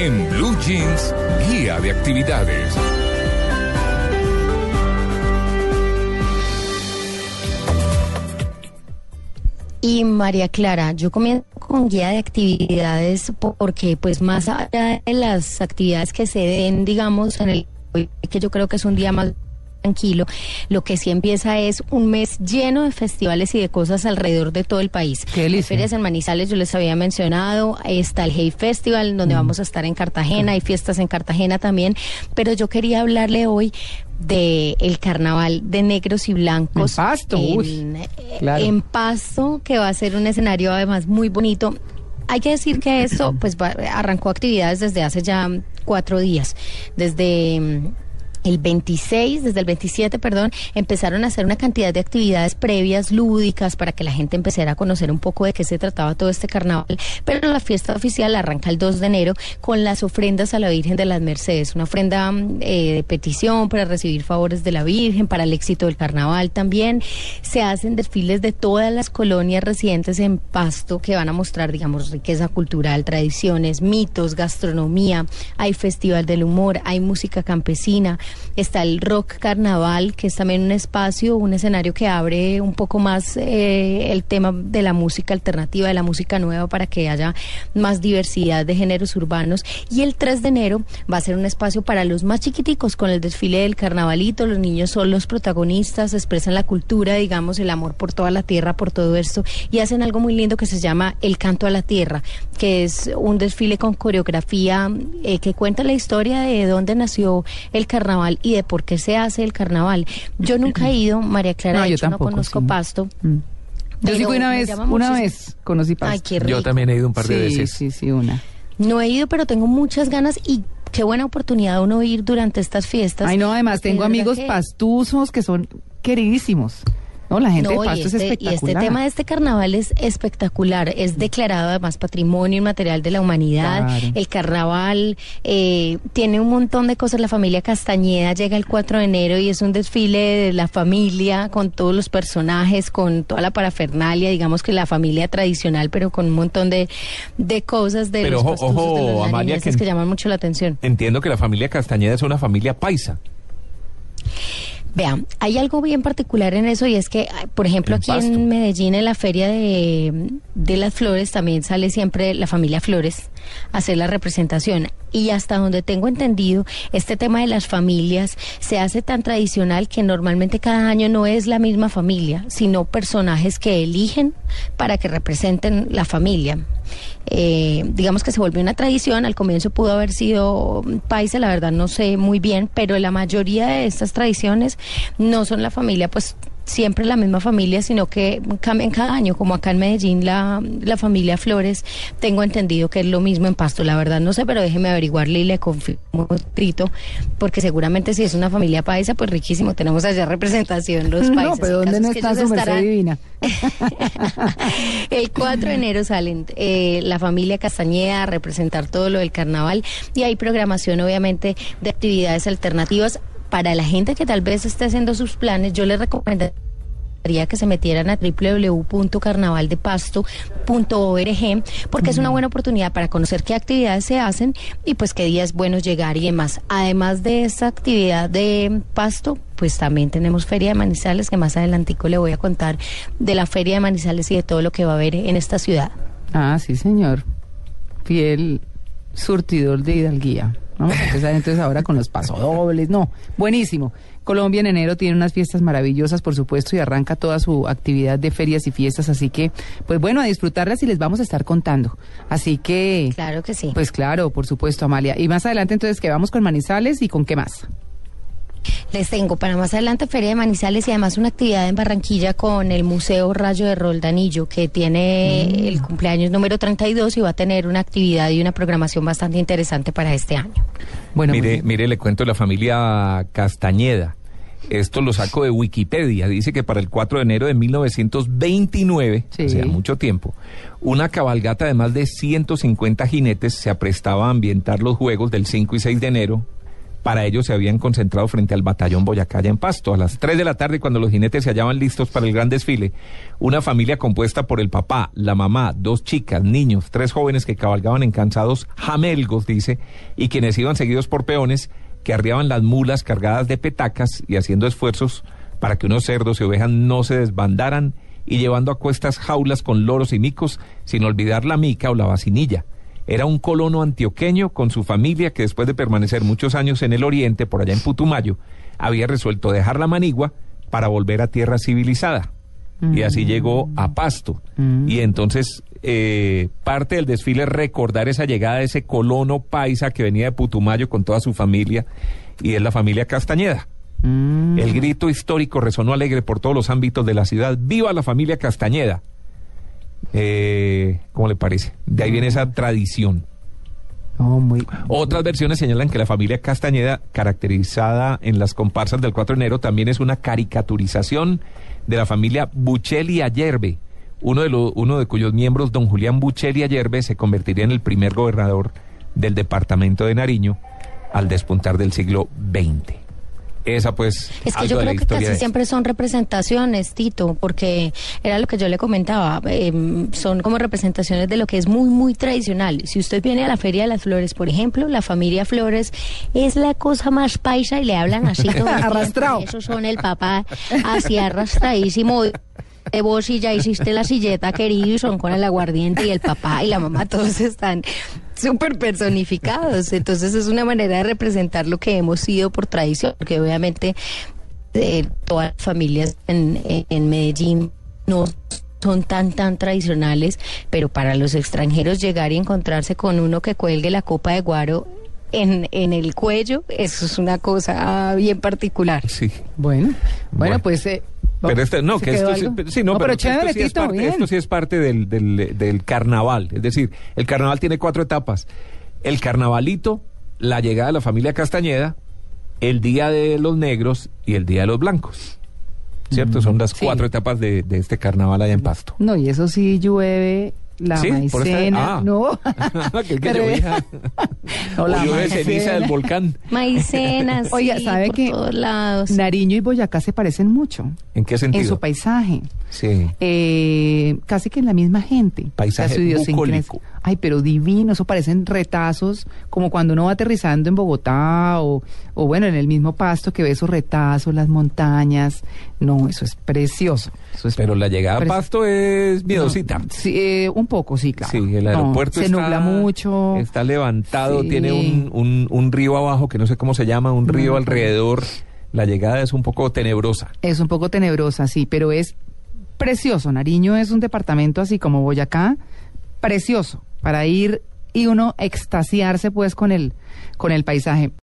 En Blue Jeans, guía de actividades. Y María Clara, yo comienzo con guía de actividades porque pues más allá de las actividades que se den, digamos, en el que yo creo que es un día más tranquilo. Lo que sí empieza es un mes lleno de festivales y de cosas alrededor de todo el país. Qué Hay delicia. ferias en Manizales, yo les había mencionado, está el Hey Festival, donde Mm. vamos a estar en Cartagena, hay fiestas en Cartagena también, pero yo quería hablarle hoy de el carnaval de negros y blancos En Pasto, en, eh, claro. en Pasto, que va a ser un escenario además muy bonito. Hay que decir que esto pues va- arrancó actividades desde hace ya cuatro días, desde mm, el 26, desde el 27, perdón, empezaron a hacer una cantidad de actividades previas, lúdicas, para que la gente empezara a conocer un poco de qué se trataba todo este carnaval. Pero la fiesta oficial arranca el 2 de enero con las ofrendas a la Virgen de las Mercedes, una ofrenda mm, eh, de petición para recibir favores de la Virgen, para el éxito del carnaval también. Se hacen desfiles de todas las colonias residentes en Pasto que van a mostrar, digamos, riqueza cultural, tradiciones, mitos, gastronomía. Hay festival del humor, hay música campesina, está el rock carnaval, que es también un espacio, un escenario que abre un poco más eh, el tema de la música alternativa, de la música nueva, para que haya más diversidad de géneros urbanos. Y el 3 de enero va a ser un espacio para los más chiquiticos con el desfile del carnavalito. Los niños son los protagonistas, expresan la cultura, digamos, el amor por toda la tierra, por todo esto, y hacen algo muy lindo que se llama El Canto a la Tierra, que es un desfile con coreografía eh, que cuenta la historia de dónde nació el carnaval y de por qué se hace el carnaval. Yo nunca he ido, María Clara, No, de yo hecho, no tampoco, conozco sí. Pasto. Mm. Yo sí fui una me vez, una vez conocí Pasto. Ay, qué rico. Yo también he ido un par de sí, veces. sí, sí, una. No he ido, pero tengo muchas ganas y qué buena oportunidad uno ir durante estas fiestas. Ay, no, además tengo amigos que- pastuzos que son queridísimos. No, la gente No, de es este, y espectacular. este tema de este carnaval es espectacular. Es declarado además patrimonio inmaterial de la humanidad. Claro. El carnaval eh, tiene un montón de cosas. La familia Castañeda llega el 4 de enero y es un desfile de la familia con todos los personajes, con toda la parafernalia, digamos que la familia tradicional, pero con un montón de, de cosas de Pero los ojo, ojo, de los Amalia, que llaman mucho la atención. Entiendo que la familia Castañeda es una familia paisa. Vean, hay algo bien particular en eso y es que, por ejemplo, En aquí Pasto. en Medellín, en la feria de, de las flores, también sale siempre la familia Flores a hacer la representación. Y hasta donde tengo entendido, este tema de las familias se hace tan tradicional que normalmente cada año no es la misma familia, sino personajes que eligen para que representen la familia. Eh, digamos que se volvió una tradición, al comienzo pudo haber sido paisa, la verdad no sé muy bien, pero la mayoría de estas tradiciones no son la familia, pues siempre la misma familia, sino que cambian cada año, como acá en Medellín la, la familia Flores, tengo entendido que es lo mismo en Pasto, la verdad no sé, pero déjeme averiguarle y le confirmo Trito, porque seguramente si es una familia paisa, pues riquísimo, tenemos allá representación los paisas. No, pero ¿dónde no está su estarán- divina? el 4 de enero salen eh, la familia Castañeda a representar todo lo del carnaval y hay programación obviamente de actividades alternativas para la gente que tal vez esté haciendo sus planes. Yo les recomendaría que se metieran a www.carnavaldepasto.org porque es una buena oportunidad para conocer qué actividades se hacen y pues qué días buenos llegar y demás. Además de esta actividad de Pasto, pues también tenemos Feria de Manizales que más adelantico le voy a contar de la Feria de Manizales y de todo lo que va a haber en esta ciudad. Ah, sí, señor. Fiel surtidor de Hidalguía. Empezar entonces ahora con los pasodobles. No, buenísimo. Colombia en enero tiene unas fiestas maravillosas, por supuesto, y arranca toda su actividad de ferias y fiestas. Así que, pues bueno, a disfrutarlas y les vamos a estar contando. Así que, Claro que sí. pues claro, por supuesto, Amalia. Y más adelante entonces que vamos con Manizales y con qué más. Les tengo para más adelante Feria de Manizales y además una actividad en Barranquilla con el Museo Rayo de Roldanillo, que tiene el cumpleaños número 32 y va a tener una actividad y una programación bastante interesante para este año. Bueno, mire, pues, mire, le cuento la familia Castañeda. Esto lo saco de Wikipedia. Dice que para el 4 de enero de 1929, Sí. o sea, mucho tiempo, una cabalgata de más de 150 jinetes se aprestaba a ambientar los juegos del 5 y 6 de enero. Para ello se habían concentrado frente al batallón Boyacá en Pasto. A las 3 de la tarde, cuando los jinetes se hallaban listos para el gran desfile, una familia compuesta por el papá, la mamá, dos chicas, niños, tres jóvenes que cabalgaban en cansados jamelgos, dice, y quienes iban seguidos por peones que arriaban las mulas cargadas de petacas y haciendo esfuerzos para que unos cerdos y ovejas no se desbandaran y llevando a cuestas jaulas con loros y micos, sin olvidar la mica o la vacinilla. Era un colono antioqueño con su familia que después de permanecer muchos años en el oriente, por allá en Putumayo, había resuelto dejar la manigua para volver a tierra civilizada. Y así llegó a Pasto. Y entonces eh, parte del desfile es recordar esa llegada de ese colono paisa que venía de Putumayo con toda su familia y es la familia Castañeda. mm, El grito histórico resonó alegre por todos los ámbitos de la ciudad. ¡Viva la familia Castañeda! Eh, ¿Cómo le parece? De ahí viene esa tradición. muy, Otras versiones señalan que la familia Castañeda, caracterizada en las comparsas del 4 de enero, también es una caricaturización de la familia Buccelli Ayerbe, uno de, los uno de cuyos miembros, don Julián Buccelli Ayerbe, se convertiría en el primer gobernador del departamento de Nariño al despuntar del siglo XX. Esa pues Es que algo yo creo que casi siempre son representaciones, Tito, porque era lo que yo le comentaba, eh, son como representaciones de lo que es muy, muy tradicional. Si usted viene a la Feria de las Flores, por ejemplo, la familia Flores es la cosa más paisa y le hablan así todo. Arrastrado. Esos son el papá así arrastradísimo. De vos y ya hiciste la silleta, querido, y son con el aguardiente y el papá y la mamá, todos están súper personificados. Entonces es una manera de representar lo que hemos sido por tradición, porque obviamente eh, todas las familias en, en- en Medellín no son tan tan tradicionales, pero para los extranjeros llegar y encontrarse con uno que cuelgue la copa de guaro en, en el cuello, eso es una cosa bien particular. Sí. bueno, bueno, Bueno. pues... eh, Pero este, no, ¿se que esto sí, no, pero, chévere, esto, sí es parte, bien. esto sí es parte del, del, del carnaval. Es decir, el carnaval tiene cuatro etapas. El carnavalito, la llegada de la familia Castañeda, el día de los negros y el día de los blancos. ¿Cierto? Son las Mm, cuatro etapas de, de este carnaval allá en Pasto. No, y eso sí llueve la esta- maicena. ah. No. que que Pero- llovía. No, la o maicena. ceniza del volcán. Maicenas, Oiga, sí, ¿sabe por que todos lados. Nariño y Boyacá se parecen mucho ¿En qué sentido? en su paisaje? Sí. Eh, casi que en la misma gente. Paisaje bucólico. Ay, pero divino, eso parecen retazos, como cuando uno va aterrizando en Bogotá o, o bueno, en el mismo pasto que ve esos retazos, las montañas. No, eso es precioso. Eso es Pero la llegada a Pasto es miedosita. No, sí, eh, un poco, sí, claro. Sí, el No, aeropuerto se está, nubla mucho. Está levantado, Sí. tiene un, un, un río abajo que no sé cómo se llama, un río No. alrededor. La llegada es un poco tenebrosa. Es un poco tenebrosa, sí, pero es precioso. Nariño es un departamento así como Boyacá, precioso, para ir y uno extasiarse pues con el, con el paisaje.